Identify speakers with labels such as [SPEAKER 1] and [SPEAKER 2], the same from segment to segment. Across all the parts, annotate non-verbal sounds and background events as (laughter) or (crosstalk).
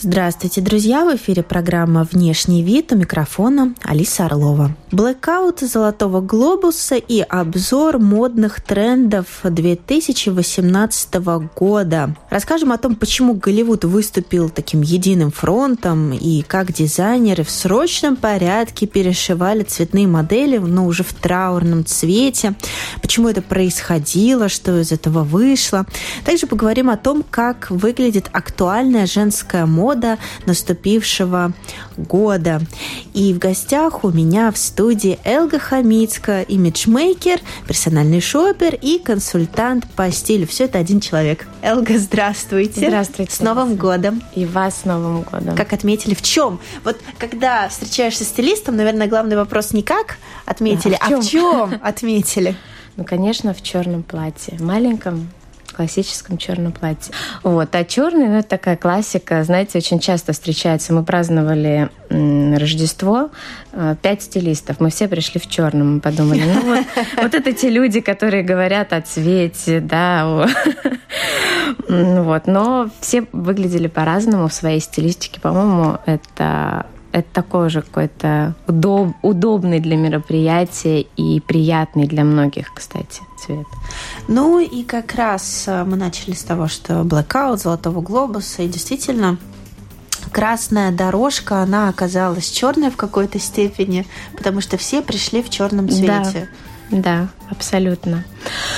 [SPEAKER 1] Здравствуйте, друзья! В эфире программа «Внешний вид» у микрофона Алиса Орлова. Блэкаут Золотого глобуса и обзор модных трендов 2018 года. Расскажем о том, почему Голливуд выступил таким единым фронтом и как дизайнеры в срочном порядке перешивали цветные модели, но уже в траурном цвете, почему это происходило, что из этого вышло. Также поговорим о том, как выглядит актуальная женская мода наступившего года. И в гостях у меня в студии Элга Хамицка, имиджмейкер, персональный шопер и консультант по стилю. Все это один человек. Элга, здравствуйте.
[SPEAKER 2] Здравствуйте.
[SPEAKER 1] С Новым годом.
[SPEAKER 2] И вас с Новым годом.
[SPEAKER 1] Как отметили, в чем? Вот когда встречаешься с стилистом, наверное, главный вопрос не как отметили, а в а в чем отметили?
[SPEAKER 2] Ну, конечно, в черном платье. Маленьком, классическом черном платье. Вот. А черный, ну, это такая классика, знаете, очень часто встречается. Мы праздновали Рождество, э, пять стилистов, мы все пришли в черном, мы подумали, ну вот, (laughs) вот это те люди, которые говорят о цвете, да, (laughs) вот, но все выглядели по-разному в своей стилистике, по-моему, это это такой же какой-то удоб, удобный для мероприятия и приятный для многих, кстати, цвет.
[SPEAKER 1] Ну и как раз э, мы начали с того, что Blackout, Золотого глобуса, и действительно красная дорожка, она оказалась черной в какой-то степени, потому что все пришли в черном цвете.
[SPEAKER 2] Да. Да, абсолютно.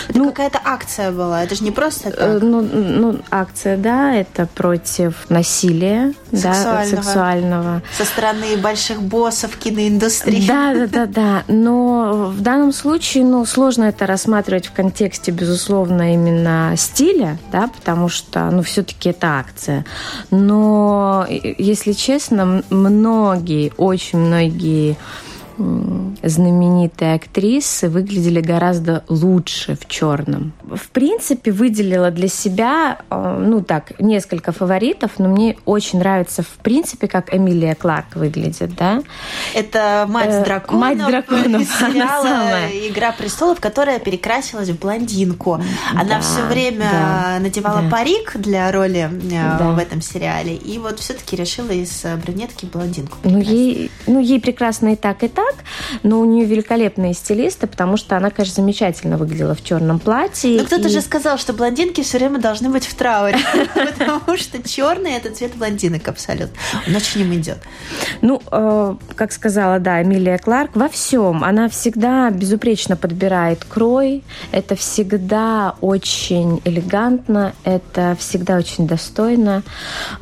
[SPEAKER 1] Это ну, какая-то акция была, это же не просто э, так.
[SPEAKER 2] Ну, ну, акция, да, это против насилия сексуального, да, сексуального.
[SPEAKER 1] Со стороны больших боссов киноиндустрии.
[SPEAKER 2] Да, да, да, да. Но в данном случае, ну, сложно это рассматривать в контексте, безусловно, именно стиля, да, потому что, ну, все-таки это акция. Но, если честно, многие, очень многие знаменитые актрисы выглядели гораздо лучше в черном. В принципе, выделила для себя, э, ну так, несколько фаворитов, но мне очень нравится, в принципе, как Эмилия Кларк выглядит, да.
[SPEAKER 1] Это мать э, драконов.
[SPEAKER 2] Мать драконов. (laughs)
[SPEAKER 1] Сериала «Игра престолов», которая перекрасилась в блондинку. Она да, все время да, надевала да. парик для роли э, да. в этом сериале, и вот все-таки решила из брюнетки блондинку.
[SPEAKER 2] Ну ей, ну, ей прекрасно и так, и так, what но у нее великолепные стилисты, потому что она, конечно, замечательно выглядела в черном платье.
[SPEAKER 1] Но кто-то и... же сказал, что блондинки все время должны быть в трауре, (laughs) потому что черный это цвет блондинок абсолютно. Он очень им идет.
[SPEAKER 2] Ну, э, как сказала, да, Эмилия Кларк, во всем она всегда безупречно подбирает крой. Это всегда очень элегантно, это всегда очень достойно.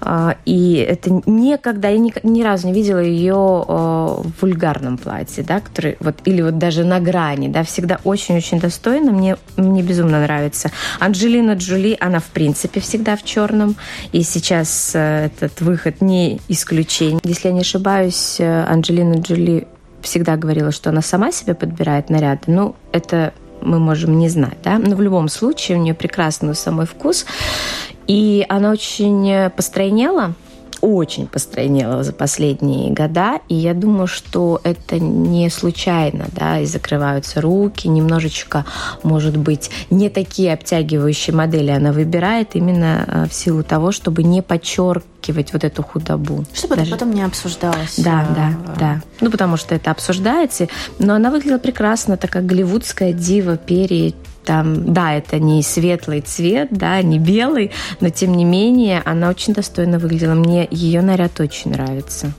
[SPEAKER 2] Э, и это никогда, я ни, ни разу не видела ее э, в вульгарном платье, да, который вот или вот даже на грани, да, всегда очень-очень достойно. Мне мне безумно нравится. Анджелина Джоли, она в принципе всегда в черном, и сейчас э, этот выход не исключение. Если я не ошибаюсь, э, Анджелина Джоли всегда говорила, что она сама себе подбирает наряды. Ну, это мы можем не знать, да, но в любом случае у нее прекрасный самый вкус, и она очень постройнела, очень постройнела за последние года, и я думаю, что это не случайно, да, и закрываются руки, немножечко, может быть, не такие обтягивающие модели она выбирает именно э, в силу того, чтобы не подчеркивать вот эту худобу.
[SPEAKER 1] Чтобы Даже... это потом не обсуждалось.
[SPEAKER 2] Да, а... да, да. Ну, потому что это обсуждается, но она выглядела прекрасно, такая голливудская дива, перья, там, да, это не светлый цвет, да, не белый, но тем не менее она очень достойно выглядела. Мне ее наряд очень нравится.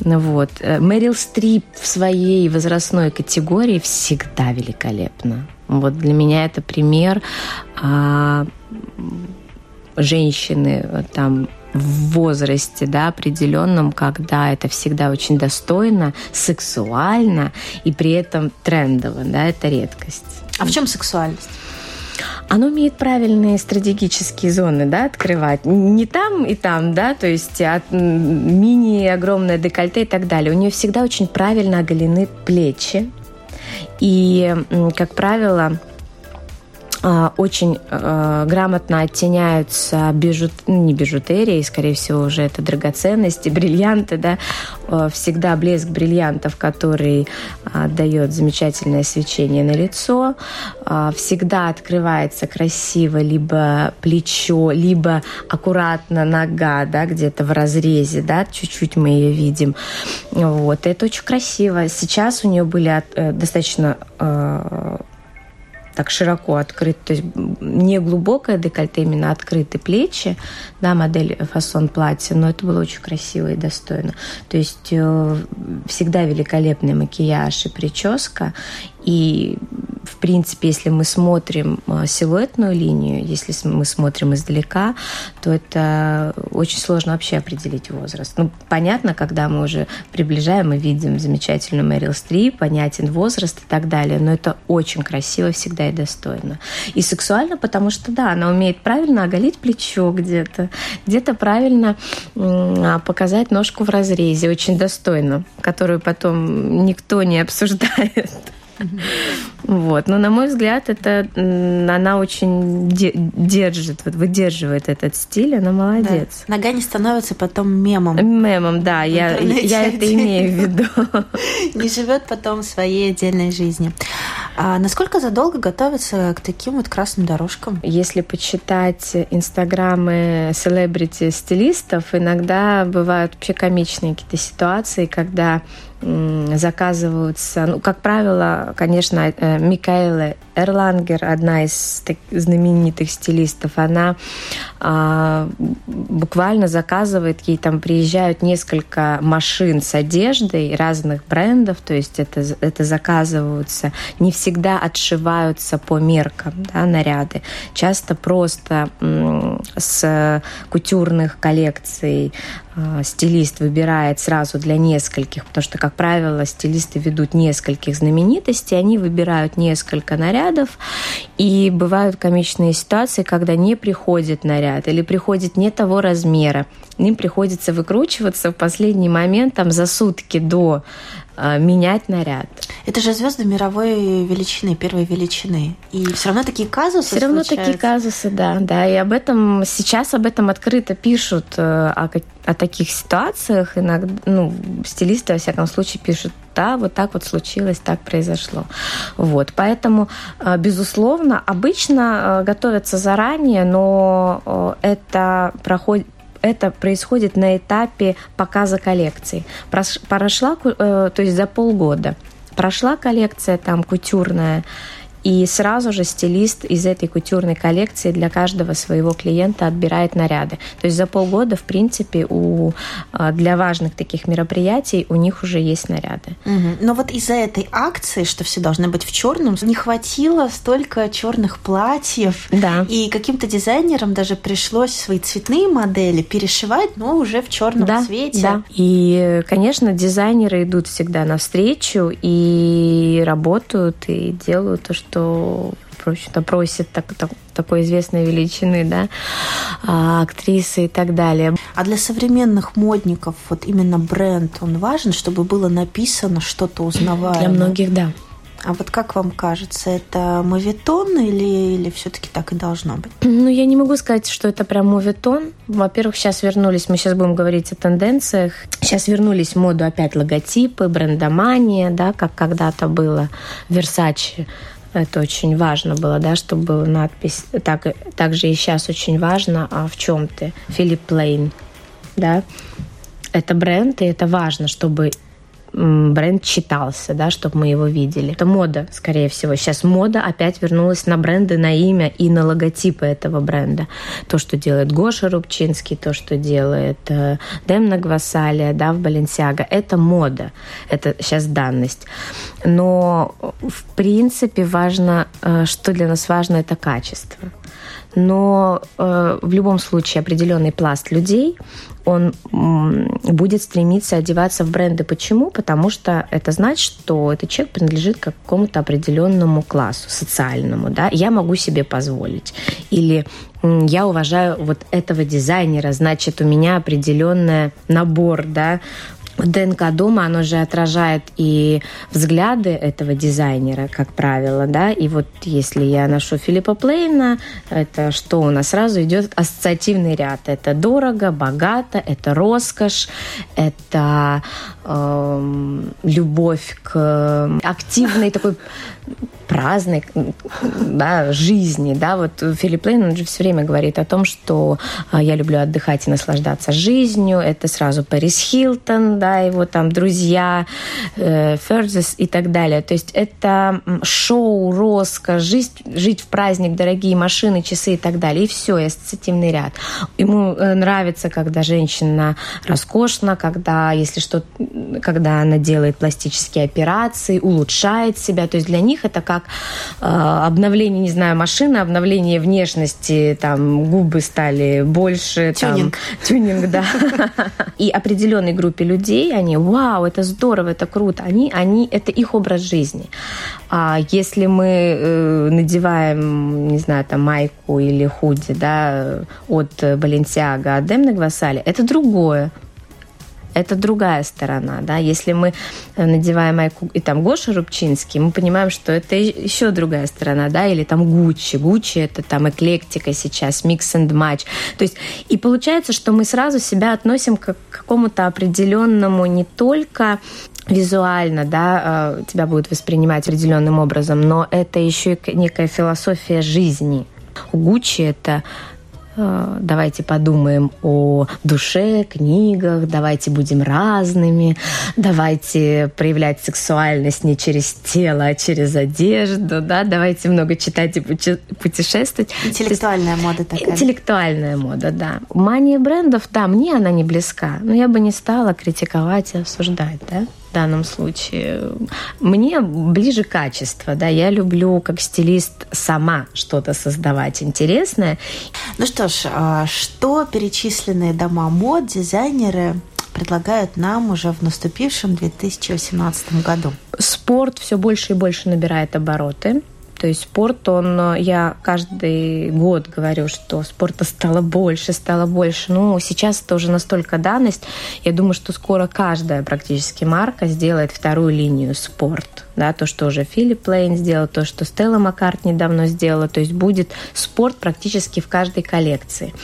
[SPEAKER 2] Ну вот. Э, Мэрил Стрип в своей возрастной категории всегда великолепна. Вот для меня это пример а, женщины э, там в возрасте да, определенном, когда это всегда очень достойно, сексуально и при этом трендово, да, это редкость.
[SPEAKER 1] А в чем сексуальность?
[SPEAKER 2] Оно умеет правильные стратегические зоны, да, открывать. Не там и там, да, то есть от мини, огромное декольте и так далее. У нее всегда очень правильно оголены плечи. И, как правило, очень э, грамотно оттеняются бижут, ну, не бижутерией, скорее всего, уже это драгоценности, (laughs) бриллианты, да, всегда блеск бриллиантов, который э, дает замечательное свечение на лицо, э, всегда открывается красиво либо плечо, либо аккуратно нога, да, где-то в разрезе, да, чуть-чуть мы ее видим. Вот, это очень красиво. Сейчас у нее были э, достаточно э, так широко открыт, то есть не глубокое декольте, именно открытые плечи, да, модель фасон платья, но это было очень красиво и достойно. То есть э, всегда великолепный макияж и прическа, и, в принципе, если мы смотрим э, силуэтную линию, если мы смотрим издалека, то это очень сложно вообще определить возраст. Ну, понятно, когда мы уже приближаем и видим замечательную Мэрил Стрип, понятен возраст и так далее, но это очень красиво всегда и достойно. И сексуально, потому что, да, она умеет правильно оголить плечо где-то, где-то правильно а, показать ножку в разрезе, очень достойно, которую потом никто не обсуждает. (laughs) Вот. Но, на мой взгляд, это она очень держит, вот, выдерживает этот стиль, она молодец.
[SPEAKER 1] Да. Нога не становится потом мемом.
[SPEAKER 2] Мемом, да, я, я это имею в виду. (laughs)
[SPEAKER 1] Не живет потом своей отдельной жизни. А насколько задолго готовиться к таким вот красным дорожкам?
[SPEAKER 2] Если почитать инстаграмы селебрити-стилистов, иногда бывают вообще комичные какие-то ситуации, когда заказываются, ну, как правило, конечно, э, Микаэла Эрлангер, одна из знаменитых стилистов, она а, буквально заказывает, ей там приезжают несколько машин с одеждой разных брендов, то есть это, это заказываются, не всегда отшиваются по меркам да, наряды, часто просто с кутюрных коллекций стилист выбирает сразу для нескольких, потому что, как правило, стилисты ведут нескольких знаменитостей, они выбирают несколько нарядов, и бывают комичные ситуации, когда не приходит наряд или приходит не того размера, им приходится выкручиваться в последний момент, там, за сутки до менять наряд.
[SPEAKER 1] Это же звезды мировой величины, первой величины. И все равно такие казусы
[SPEAKER 2] Все равно такие казусы, да, да. И об этом сейчас об этом открыто пишут э, о, о таких ситуациях. Иногда, ну, стилисты, во всяком случае, пишут да, вот так вот случилось, так произошло. Вот, поэтому, э, безусловно, обычно э, готовятся заранее, но это проходит это происходит на этапе показа коллекции. Прошла, э, то есть за полгода прошла коллекция там кутюрная, и сразу же стилист из этой кутюрной коллекции для каждого своего клиента отбирает наряды. То есть за полгода, в принципе, у, а, для важных таких мероприятий у них уже есть наряды.
[SPEAKER 1] Угу. Но вот из-за этой акции, что все должны быть в черном, не хватило столько черных платьев.
[SPEAKER 2] Да.
[SPEAKER 1] И каким-то дизайнерам даже пришлось свои цветные модели перешивать, но уже в черном
[SPEAKER 2] да,
[SPEAKER 1] цвете.
[SPEAKER 2] Да. И, конечно, дизайнеры идут всегда навстречу и работают, и делают то, что в общем-то, просит так, так, такой известной величины, да, а, актрисы и так далее.
[SPEAKER 1] А для современных модников вот именно бренд, он важен, чтобы было написано что-то узнаваемое?
[SPEAKER 2] Для многих, да.
[SPEAKER 1] А вот как вам кажется, это мовитон или, или все-таки так и должно быть?
[SPEAKER 2] Ну, я не могу сказать, что это прям мовитон. Во-первых, сейчас вернулись, мы сейчас будем говорить о тенденциях. Сейчас вернулись в моду опять логотипы, брендомания, да, как когда-то было. Versace это очень важно было, да, чтобы была надпись. Так, также и сейчас очень важно, а в чем ты? Филипп Лейн, да. Это бренд, и это важно, чтобы бренд читался, да, чтобы мы его видели. Это мода, скорее всего. Сейчас мода опять вернулась на бренды, на имя и на логотипы этого бренда. То, что делает Гоша Рубчинский, то, что делает э, Демна Гвасалия, да, в Баленсиага, это мода. Это сейчас данность. Но, в принципе, важно, э, что для нас важно, это качество. Но э, в любом случае определенный пласт людей он будет стремиться одеваться в бренды. Почему? Потому что это значит, что этот человек принадлежит к какому-то определенному классу социальному. Да? Я могу себе позволить. Или я уважаю вот этого дизайнера, значит, у меня определенный набор да, ДНК дома, оно же отражает и взгляды этого дизайнера, как правило, да, и вот если я ношу Филиппа Плейна, это что у нас сразу идет ассоциативный ряд. Это дорого, богато, это роскошь, это э, любовь к активной такой праздной да, жизни. Да? Вот Филипп Лейн, он же все время говорит о том, что а, я люблю отдыхать и наслаждаться жизнью. Это сразу Пэрис Хилтон, да, его там друзья, э, и так далее. То есть это шоу, роскошь, жить, жить в праздник, дорогие машины, часы и так далее. И все, и ассоциативный ряд. Ему э, нравится, когда женщина роскошна, когда, если что, когда она делает пластические операции, улучшает себя. То есть для них это как э, обновление, не знаю, машины, обновление внешности, там губы стали больше.
[SPEAKER 1] Тюнинг.
[SPEAKER 2] Там, тюнинг, да. (laughs) И определенной группе людей, они, вау, это здорово, это круто. Они, они, это их образ жизни. А если мы э, надеваем, не знаю, там майку или худи, да, от Баленсиага, от Демны Гвасали, это другое это другая сторона, да. Если мы э, надеваем майку и там Гоша Рубчинский, мы понимаем, что это еще другая сторона, да, или там Гуччи. Гуччи это там эклектика сейчас, микс and матч. То есть и получается, что мы сразу себя относим к какому-то определенному не только визуально, да, э, тебя будут воспринимать определенным образом, но это еще и некая философия жизни. У Гуччи это давайте подумаем о душе, книгах, давайте будем разными, давайте проявлять сексуальность не через тело, а через одежду, да, давайте много читать и путешествовать.
[SPEAKER 1] Интеллектуальная мода такая.
[SPEAKER 2] Интеллектуальная мода, да. Мания брендов, да, мне она не близка, но я бы не стала критиковать и осуждать, да в данном случае. Мне ближе качество, да, я люблю как стилист сама что-то создавать интересное.
[SPEAKER 1] Ну что ж, а что перечисленные дома мод, дизайнеры предлагают нам уже в наступившем 2018 году?
[SPEAKER 2] Спорт все больше и больше набирает обороты. То есть спорт, он, я каждый год говорю, что спорта стало больше, стало больше. Ну, сейчас это уже настолько данность. Я думаю, что скоро каждая практически марка сделает вторую линию спорт да, то, что уже Филипп Лейн сделал, то, что Стелла Маккарт недавно сделала, то есть будет спорт практически в каждой коллекции.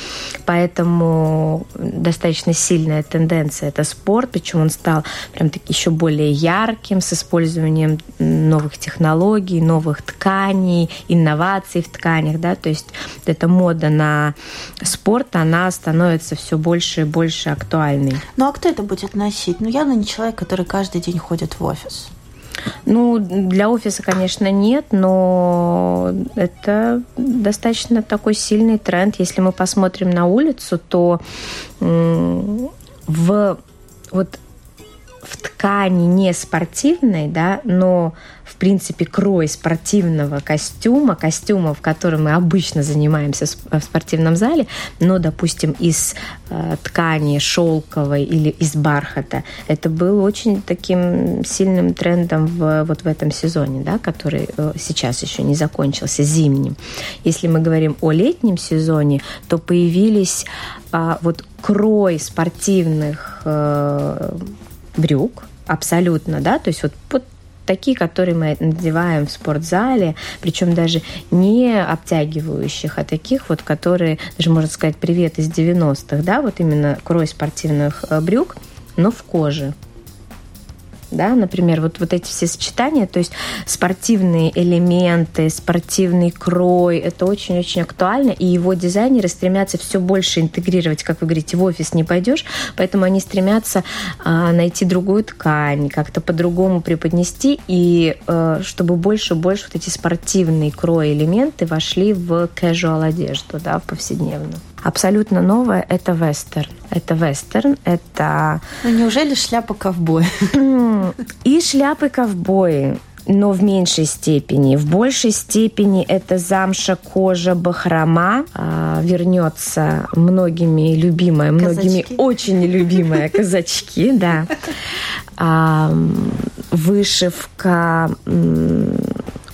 [SPEAKER 2] Поэтому достаточно сильная тенденция – это спорт, причем он стал прям таки еще более ярким, с использованием новых технологий, новых тканей, инноваций в тканях, да, то есть эта мода на спорт, она становится все больше и больше актуальной.
[SPEAKER 1] Ну а кто это будет носить? Ну явно не человек, который каждый день ходит в офис.
[SPEAKER 2] Ну, для офиса, конечно, нет, но это достаточно такой сильный тренд. Если мы посмотрим на улицу, то в вот в ткани не спортивной, да, но в принципе крой спортивного костюма, костюма, в котором мы обычно занимаемся в спортивном зале, но, допустим, из э, ткани шелковой или из бархата, это был очень таким сильным трендом в, вот в этом сезоне, да, который э, сейчас еще не закончился, зимним. Если мы говорим о летнем сезоне, то появились э, вот крой спортивных э, брюк, абсолютно, да, то есть вот, вот такие, которые мы надеваем в спортзале, причем даже не обтягивающих, а таких вот, которые, даже можно сказать, привет из 90-х, да, вот именно крой спортивных э, брюк, но в коже да, например, вот, вот эти все сочетания, то есть спортивные элементы, спортивный крой, это очень-очень актуально, и его дизайнеры стремятся все больше интегрировать, как вы говорите, в офис не пойдешь, поэтому они стремятся а, найти другую ткань, как-то по-другому преподнести, и а, чтобы больше больше вот эти спортивные крой элементы вошли в casual одежду, да, в повседневную. Абсолютно новое – это вестерн. Это вестерн, это...
[SPEAKER 1] Ну, неужели шляпа ковбоя?
[SPEAKER 2] И шляпы ковбои, но в меньшей степени. В большей степени это замша, кожа, бахрома. А, вернется многими любимая, многими казачки. очень любимая (laughs) казачки, да. Вышивка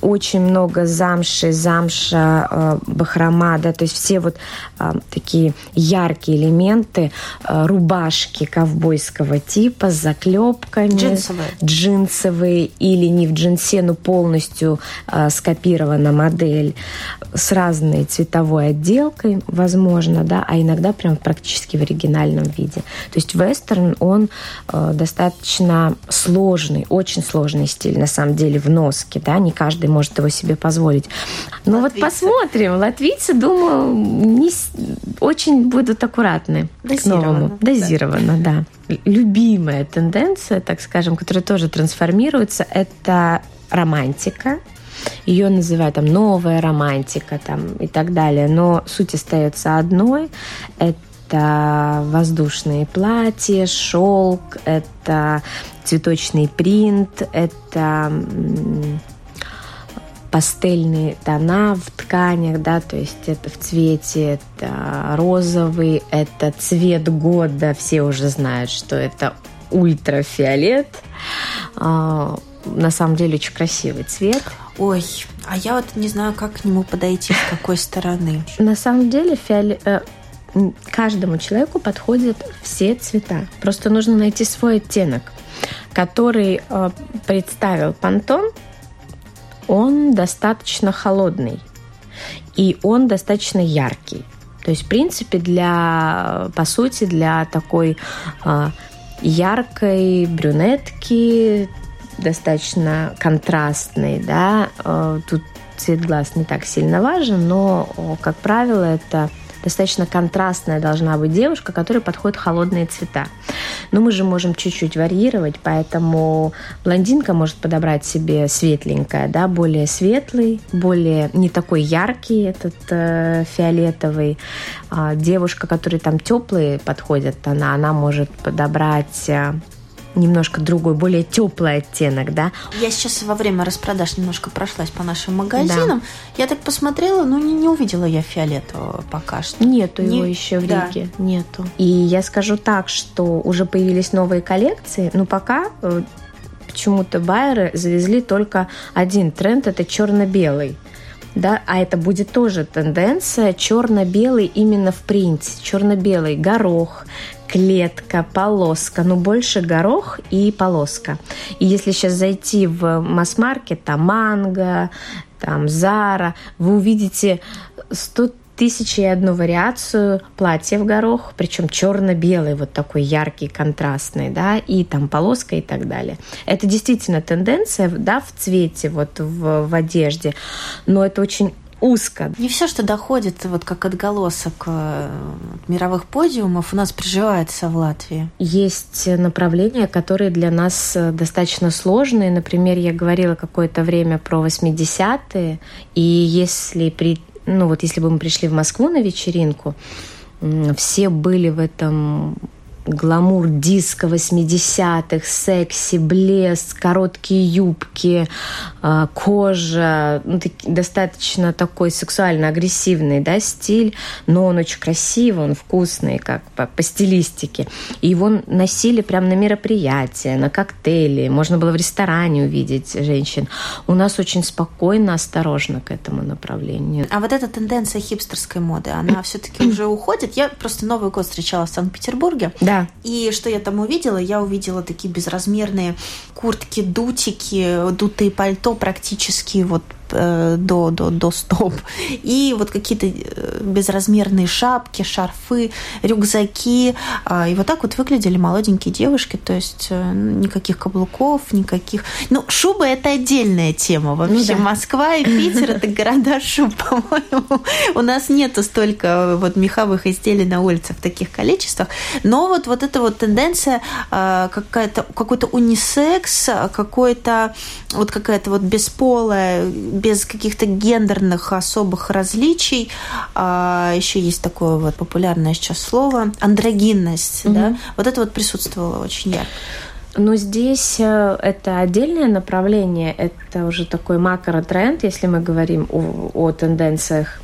[SPEAKER 2] очень много замши, замша, э, бахрома, да, то есть все вот э, такие яркие элементы, э, рубашки ковбойского типа с заклепками.
[SPEAKER 1] Джинсовые.
[SPEAKER 2] Джинсовые или не в джинсе, но полностью скопирована модель с разной цветовой отделкой, возможно, да, а иногда прям практически в оригинальном виде. То есть вестерн, он достаточно сложный, очень сложный стиль, на самом деле, в носке, да, не каждый может его себе позволить. Латвийцы. вот посмотрим. Латвийцы, думаю, не, очень будут аккуратны к новому. Дозированно, да. да. Любимая тенденция, так скажем, которая тоже трансформируется, это романтика. Ее называют там новая романтика там, и так далее. Но суть остается одной. Это воздушные платья, шелк, это цветочный принт, это пастельные тона в тканях, да, то есть это в цвете, это розовый, это цвет года, все уже знают, что это ультрафиолет. А, на самом деле очень красивый цвет.
[SPEAKER 1] Ой, а я вот не знаю, как к нему подойти, с какой стороны.
[SPEAKER 2] На самом деле фиолет э, каждому человеку подходят все цвета. Просто нужно найти свой оттенок, который э, представил Пантон он достаточно холодный и он достаточно яркий. То есть, в принципе, для, по сути, для такой э, яркой брюнетки, достаточно контрастной, да, э, тут цвет глаз не так сильно важен, но, как правило, это достаточно контрастная должна быть девушка, которой подходят холодные цвета. Но мы же можем чуть-чуть варьировать, поэтому блондинка может подобрать себе светленькое, да, более светлый, более не такой яркий этот э, фиолетовый. А девушка, которой там теплые подходят, она, она может подобрать э, немножко другой, более теплый оттенок, да.
[SPEAKER 1] Я сейчас во время распродаж немножко прошлась по нашим магазинам. Да. Я так посмотрела, но не, не увидела я фиолетового пока что.
[SPEAKER 2] Нету не... его еще в да. Риге. Нету. И я скажу так, что уже появились новые коллекции, но пока э, почему-то байеры завезли только один тренд, это черно-белый да, а это будет тоже тенденция черно-белый именно в принте, черно-белый горох, клетка, полоска, но больше горох и полоска. И если сейчас зайти в масс-маркет, там манго, там Зара, вы увидите 100 тысячи и одну вариацию платья в горох, причем черно-белый, вот такой яркий, контрастный, да, и там полоска и так далее. Это действительно тенденция, да, в цвете, вот в, в одежде, но это очень узко.
[SPEAKER 1] Не все, что доходит вот как отголосок э, мировых подиумов, у нас приживается в Латвии.
[SPEAKER 2] Есть направления, которые для нас э, достаточно сложные. Например, я говорила какое-то время про 80-е, и если при ну вот если бы мы пришли в Москву на вечеринку, все были в этом гламур диска 80-х, секси, блеск, короткие юбки, кожа, ну, достаточно такой сексуально-агрессивный да, стиль, но он очень красивый, он вкусный, как по, по стилистике. И его носили прямо на мероприятия, на коктейли, можно было в ресторане увидеть женщин. У нас очень спокойно, осторожно к этому направлению.
[SPEAKER 1] А вот эта тенденция хипстерской моды, она все-таки уже уходит? Я просто Новый год встречала в Санкт-Петербурге.
[SPEAKER 2] Да.
[SPEAKER 1] И что я там увидела? Я увидела такие безразмерные куртки, дутики, дутые пальто практически вот до, до, до стоп. И вот какие-то э, безразмерные шапки, шарфы, рюкзаки. А, и вот так вот выглядели молоденькие девушки. То есть э, никаких каблуков, никаких... Ну, шуба – это отдельная тема. Вообще ну, да. Москва и Питер – это города шуб, по-моему. У нас нету столько вот меховых изделий на улицах в таких количествах. Но вот, вот эта вот тенденция какая-то, какой-то унисекс, какой-то вот какая-то вот бесполая, без каких-то гендерных особых различий. А, еще есть такое вот популярное сейчас слово андрогинность, угу. да. Вот это вот присутствовало очень ярко.
[SPEAKER 2] Но здесь э, это отдельное направление, это уже такой макротренд, если мы говорим о, о тенденциях.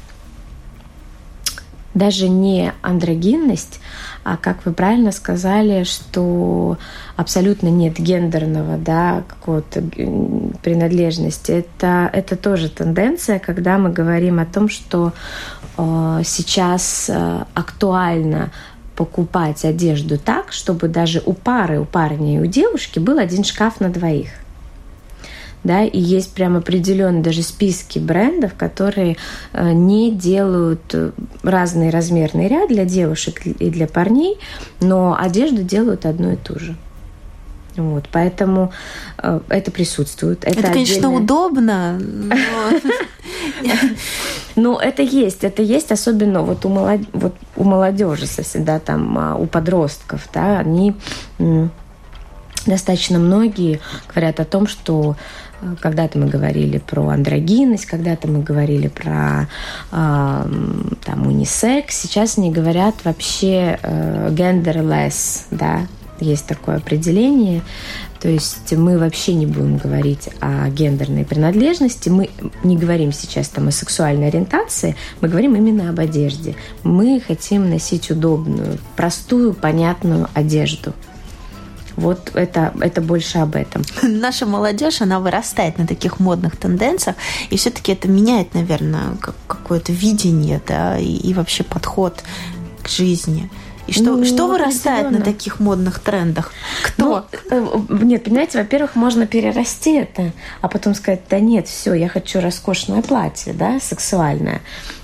[SPEAKER 2] Даже не андрогинность, а как вы правильно сказали, что абсолютно нет гендерного да, какого-то принадлежности. Это, это тоже тенденция, когда мы говорим о том, что э, сейчас э, актуально покупать одежду так, чтобы даже у пары, у парня и у девушки был один шкаф на двоих. Да, и есть прям определенные даже списки брендов, которые э, не делают э, разный размерный ряд для девушек и для парней, но одежду делают одну и ту же. Вот, поэтому э, это присутствует.
[SPEAKER 1] Это, это конечно, отдельное... удобно, но...
[SPEAKER 2] Ну, это есть, это есть, особенно вот у, молод... вот у молодежи, да, там, а, у подростков, да, они достаточно многие говорят о том, что когда-то мы говорили про андрогинность, когда-то мы говорили про э, там унисекс, сейчас они говорят вообще э, genderless, да, есть такое определение. То есть мы вообще не будем говорить о гендерной принадлежности, мы не говорим сейчас там о сексуальной ориентации, мы говорим именно об одежде. Мы хотим носить удобную, простую, понятную одежду. Вот это, это больше об этом. (laughs)
[SPEAKER 1] Наша молодежь, она вырастает на таких модных тенденциях, и все-таки это меняет, наверное, какое-то видение, да, и, и вообще подход к жизни. И что, ну, что вырастает на таких модных трендах? Кто?
[SPEAKER 2] Ну, э, нет, понимаете, во-первых, можно перерасти это, а потом сказать, да нет, все, я хочу роскошное платье, да, сексуальное.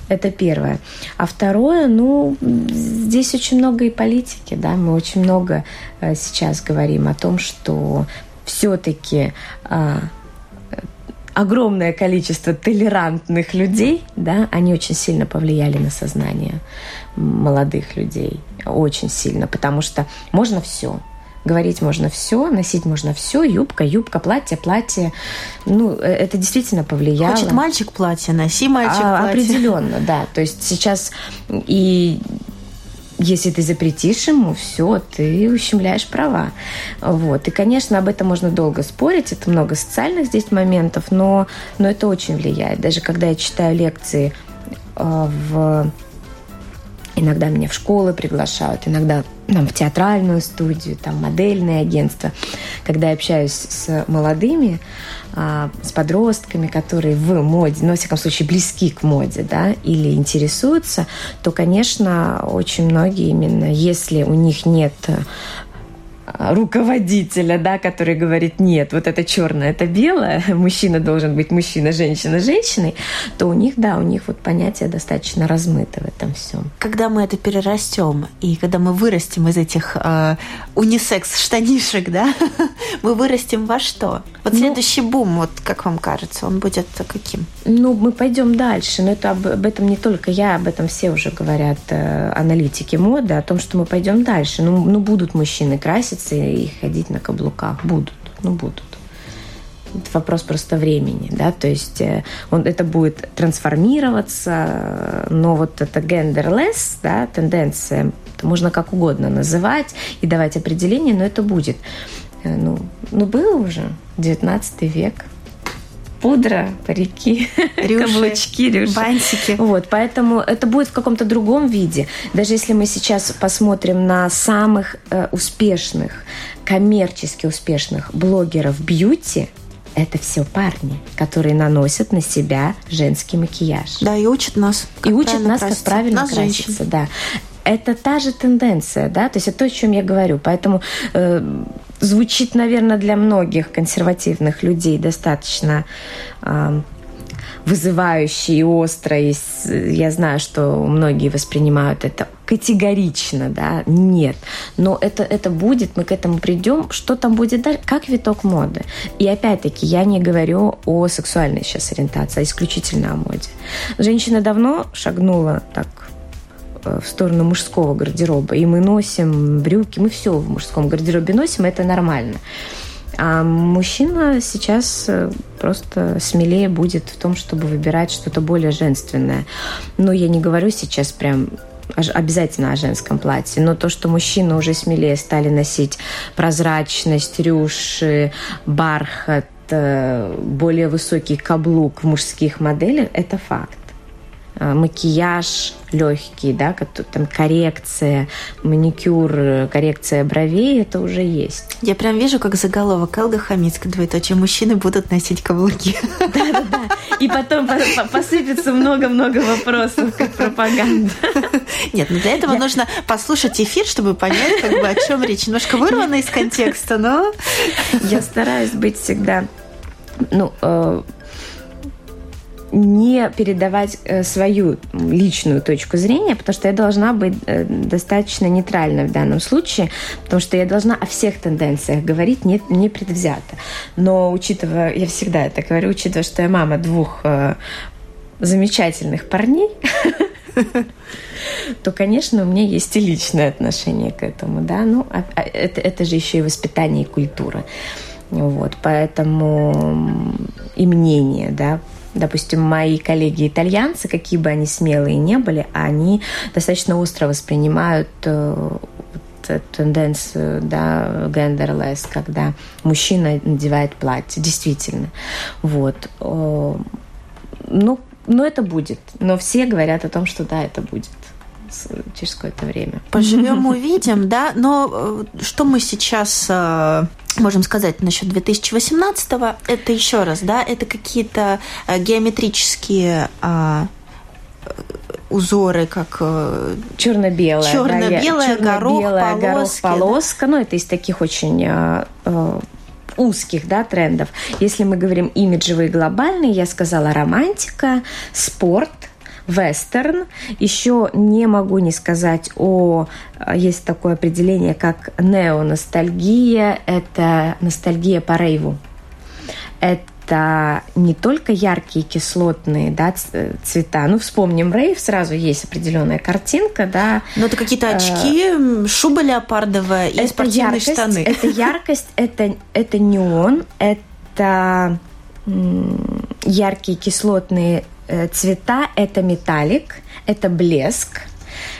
[SPEAKER 2] Это первое. А второе, ну, здесь очень много и политики, да, мы очень много э, сейчас говорим о том, что все-таки а, огромное количество толерантных людей, да, они очень сильно повлияли на сознание молодых людей очень сильно, потому что можно все. Говорить можно все, носить можно все, юбка, юбка, платье, платье. Ну, э, это действительно повлияло.
[SPEAKER 1] Хочет мальчик платье, носи мальчик а,
[SPEAKER 2] платье. Определенно, да. То есть сейчас и если ты запретишь ему, все, ты ущемляешь права. Вот. И, конечно, об этом можно долго спорить, это много социальных здесь моментов, но, но это очень влияет. Даже когда я читаю лекции э, в Иногда меня в школы приглашают, иногда там, в театральную студию, там модельное агентство. Когда я общаюсь с молодыми, а, с подростками, которые в моде, ну, во всяком случае, близки к моде, да, или интересуются, то, конечно, очень многие именно, если у них нет руководителя, да, который говорит, нет, вот это черное, это белое, (laughs) мужчина должен быть мужчина, женщина женщиной, то у них, да, у них вот понятие достаточно размыто в этом всем.
[SPEAKER 1] Когда мы это перерастем, и когда мы вырастем из этих э, унисекс-штанишек, да, (laughs) мы вырастем во что? Вот ну, следующий бум, вот как вам кажется, он будет каким?
[SPEAKER 2] Ну, мы пойдем дальше, но это об, об этом не только я, об этом все уже говорят э, аналитики моды, о том, что мы пойдем дальше. Ну, ну будут мужчины краситься, краситься и ходить на каблуках. Будут, ну будут. Это вопрос просто времени, да, то есть э, он, это будет трансформироваться, но вот это genderless, да, тенденция, это можно как угодно называть и давать определение, но это будет. Э, ну, ну было уже, 19 век, пудра, парики, (laughs) рюши, каблучки, рюши.
[SPEAKER 1] бантики.
[SPEAKER 2] Вот, поэтому это будет в каком-то другом виде. Даже если мы сейчас посмотрим на самых э, успешных, коммерчески успешных блогеров бьюти, это все парни, которые наносят на себя женский макияж.
[SPEAKER 1] Да, и учат нас.
[SPEAKER 2] и учат нас, краситься. как правильно нас краситься, женщин. да это та же тенденция, да, то есть это то, о чем я говорю. Поэтому э, звучит, наверное, для многих консервативных людей достаточно э, и остро. Я знаю, что многие воспринимают это категорично, да, нет. Но это, это будет, мы к этому придем. Что там будет дальше? Как виток моды. И опять-таки, я не говорю о сексуальной сейчас ориентации, а исключительно о моде. Женщина давно шагнула так в сторону мужского гардероба. И мы носим брюки, мы все в мужском гардеробе носим, это нормально. А мужчина сейчас э, просто смелее будет в том, чтобы выбирать что-то более женственное. Но я не говорю сейчас прям обязательно о женском платье, но то, что мужчины уже смелее стали носить прозрачность, рюши, бархат, э, более высокий каблук в мужских моделях, это факт. Э, макияж легкий, да, там коррекция, маникюр, коррекция бровей, это уже есть.
[SPEAKER 1] Я прям вижу, как заголовок Элга Хамицкая, двоеточие, мужчины будут носить каблуки.
[SPEAKER 2] Да-да-да. И потом посыпется много-много вопросов, как пропаганда.
[SPEAKER 1] Нет, ну для этого Я... нужно послушать эфир, чтобы понять, как бы, о чем речь. Немножко вырвано из контекста, но...
[SPEAKER 2] Я стараюсь быть всегда ну, э, не передавать э, свою личную точку зрения, потому что я должна быть э, достаточно нейтральной в данном случае, потому что я должна о всех тенденциях говорить не, не предвзято. Но учитывая, я всегда это говорю, учитывая, что я мама двух э, замечательных парней, (laughs) то, конечно, у меня есть и личное отношение к этому, да, ну, а, а это, это же еще и воспитание и культура. Вот, поэтому и мнение, да, Допустим, мои коллеги-итальянцы, какие бы они смелые не были, они достаточно остро воспринимают э, тенденцию да, гендерлес, когда мужчина надевает платье, действительно. Вот. Ну, но это будет. Но все говорят о том, что да, это будет через какое-то время.
[SPEAKER 1] Поживем, (laughs) увидим, да. Но э, что мы сейчас э, можем сказать насчет 2018-го, это еще раз, да, это какие-то э, геометрические а, узоры, как
[SPEAKER 2] черно-белая,
[SPEAKER 1] черно-белая, да, горох, полоски, горох,
[SPEAKER 2] полоска, да? ну это из таких очень а, узких да, трендов. Если мы говорим имиджевые глобальные, я сказала романтика, спорт – вестерн. Еще не могу не сказать о... Есть такое определение, как неоностальгия. Это ностальгия по рейву. Это не только яркие кислотные да, цвета. Ну, вспомним рейв, сразу есть определенная картинка, да.
[SPEAKER 1] Но это какие-то э, очки, шуба леопардовая и это спортивные
[SPEAKER 2] яркость,
[SPEAKER 1] штаны.
[SPEAKER 2] Это яркость, (laughs) это, это неон, это яркие кислотные Э, цвета – это металлик, это блеск,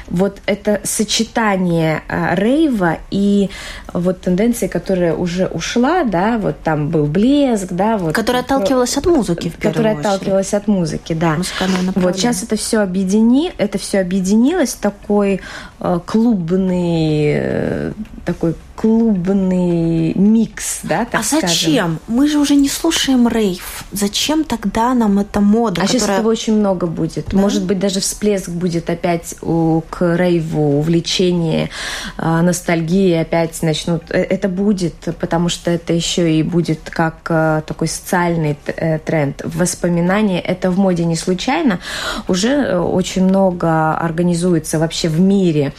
[SPEAKER 2] вот это сочетание э, рейва и вот тенденции, которая уже ушла, да, вот там был блеск, да, вот.
[SPEAKER 1] Которая отталкивалась от музыки, в первую
[SPEAKER 2] Которая очередь. отталкивалась от музыки, да. Вот сейчас это все объедини, это все объединилось в такой э, клубный, э, такой клубный микс, да, так
[SPEAKER 1] А зачем?
[SPEAKER 2] Скажем.
[SPEAKER 1] Мы же уже не слушаем рейв. Зачем тогда нам эта мода?
[SPEAKER 2] А которая... сейчас этого очень много будет. Да? Может быть, даже всплеск будет опять у, к рейву, увлечение, э, ностальгии опять начнут. Э, это будет, потому что это еще и будет как э, такой социальный э, тренд. Воспоминания это в моде не случайно. Уже э, очень много организуется вообще в мире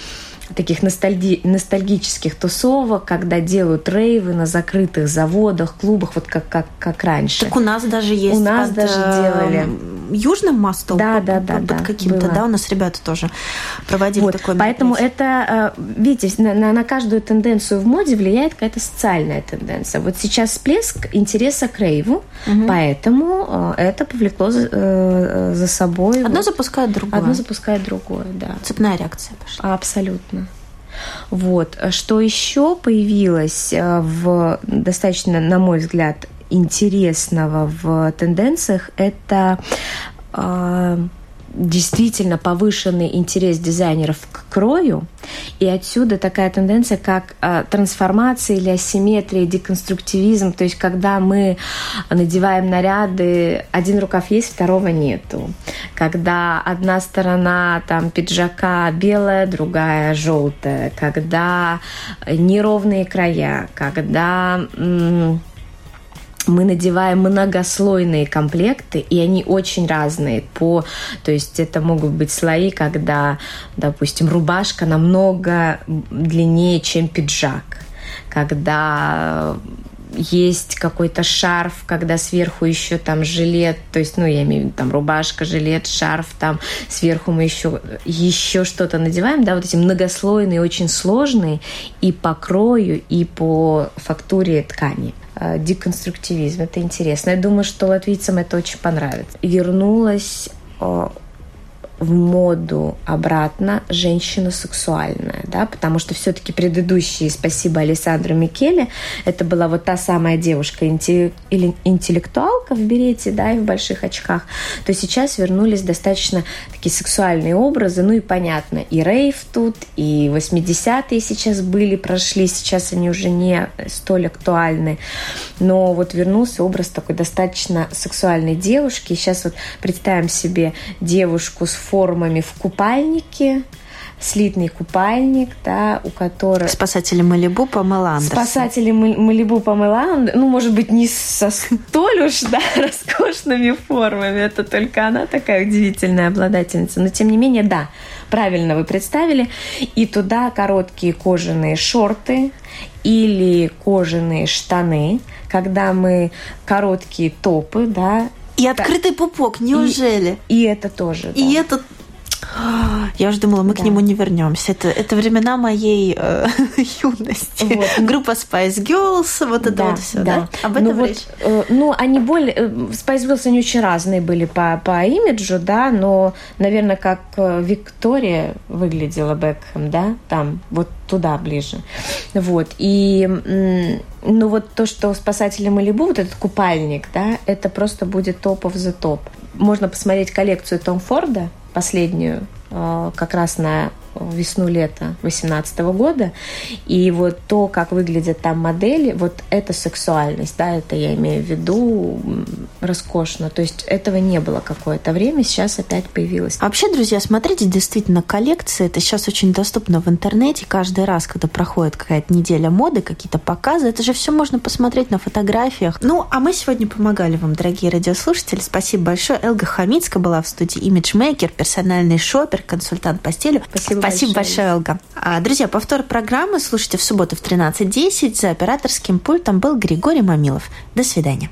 [SPEAKER 2] таких ностальги, ностальгических тусовок, когда делают рейвы на закрытых заводах, клубах, вот как, как, как раньше.
[SPEAKER 1] Так у нас даже есть.
[SPEAKER 2] У нас даже делали.
[SPEAKER 1] Южным мостом?
[SPEAKER 2] Да, да, да.
[SPEAKER 1] Под, да, каким-то, да, у нас ребята тоже проводили вот, такое
[SPEAKER 2] Поэтому это, э, видите, на, на, на каждую тенденцию в моде влияет какая-то социальная тенденция. Вот сейчас всплеск интереса к рейву, угу. поэтому э, это повлекло за, э, за собой...
[SPEAKER 1] Одно вот, запускает другое.
[SPEAKER 2] Одно запускает другое, да.
[SPEAKER 1] Цепная реакция пошла.
[SPEAKER 2] Абсолютно. Вот. Что еще появилось в достаточно, на мой взгляд, интересного в тенденциях, это э, действительно повышенный интерес дизайнеров к крою, и отсюда такая тенденция, как э, трансформация или асимметрия, деконструктивизм, то есть когда мы надеваем наряды, один рукав есть, второго нету, когда одна сторона там пиджака белая, другая желтая, когда неровные края, когда м- мы надеваем многослойные комплекты, и они очень разные по... То есть это могут быть слои, когда, допустим, рубашка намного длиннее, чем пиджак. Когда есть какой-то шарф, когда сверху еще там жилет, то есть, ну, я имею в виду там рубашка, жилет, шарф, там сверху мы еще, еще что-то надеваем, да, вот эти многослойные, очень сложные и по крою, и по фактуре ткани. Э, деконструктивизм. Это интересно. Я думаю, что латвийцам это очень понравится. Вернулась э, в моду обратно женщина сексуальная, да, потому что все-таки предыдущие, спасибо Александру Микеле, это была вот та самая девушка или интеллектуалка в берете, да, и в больших очках, то сейчас вернулись достаточно такие сексуальные образы, ну и понятно, и рейв тут, и 80-е сейчас были, прошли, сейчас они уже не столь актуальны, но вот вернулся образ такой достаточно сексуальной девушки, сейчас вот представим себе девушку с формами в купальнике, слитный купальник, да, у которого...
[SPEAKER 1] Спасатели Малибу по Андерсон.
[SPEAKER 2] Спасатели Малибу по Андерсон. Ну, может быть, не со столь уж, да, (laughs) роскошными формами. Это только она такая удивительная обладательница. Но, тем не менее, да, правильно вы представили. И туда короткие кожаные шорты или кожаные штаны, когда мы короткие топы, да,
[SPEAKER 1] и открытый пупок, неужели?
[SPEAKER 2] И, и это тоже.
[SPEAKER 1] И да. это (gasps) я уже думала, мы да. к нему не вернемся. Это, это времена моей э, (laughs) юности. Вот. Группа Spice Girls, вот это да, вот все, да? да?
[SPEAKER 2] Об этом ну, речь? Вот, э, ну, они более... Э, Spice Girls, они очень разные были по, по имиджу, да, но, наверное, как э, Виктория выглядела Бекхэм, да, там, вот туда ближе. Вот. И ну вот то, что спасатели Малибу, вот этот купальник, да, это просто будет топов за топ. Можно посмотреть коллекцию Том Форда, последнюю, э, как раз на весну-лето 2018 года. И вот то, как выглядят там модели, вот это сексуальность, да, это я имею в виду роскошно. То есть этого не было какое-то время, сейчас опять появилось.
[SPEAKER 1] А вообще, друзья, смотрите, действительно, коллекция, это сейчас очень доступно в интернете. Каждый раз, когда проходит какая-то неделя моды, какие-то показы, это же все можно посмотреть на фотографиях. Ну, а мы сегодня помогали вам, дорогие радиослушатели. Спасибо большое. Элга Хамицкая была в студии Imagemaker, персональный шопер, консультант по стилю.
[SPEAKER 2] Спасибо
[SPEAKER 1] Спасибо большое, Олга. А, друзья, повтор программы слушайте в субботу в 13.10. За операторским пультом был Григорий Мамилов. До свидания.